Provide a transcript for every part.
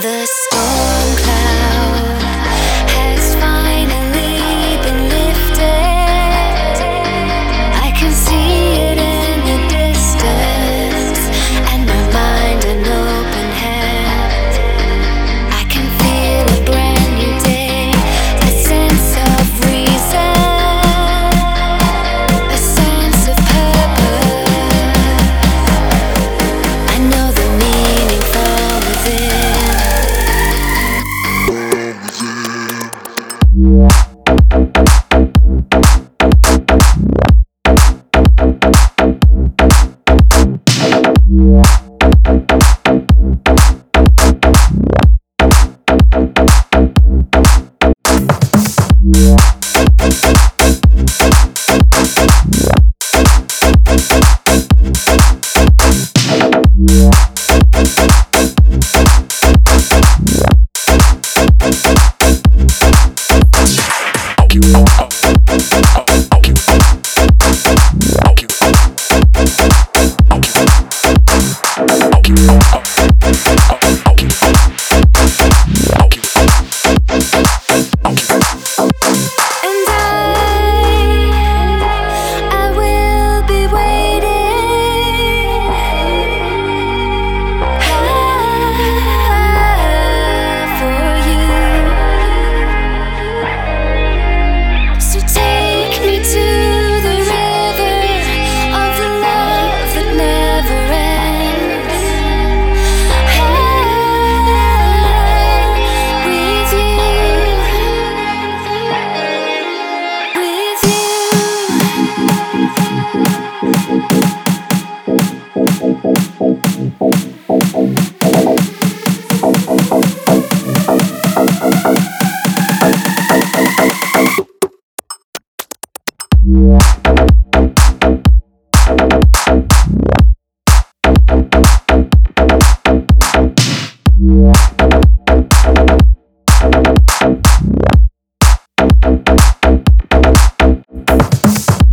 The storm cloud And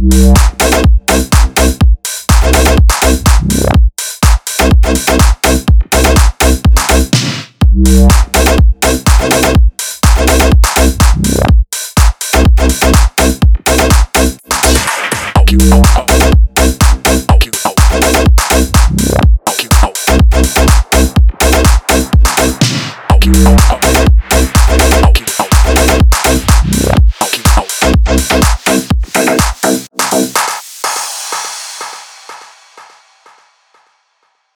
Yeah. Oh.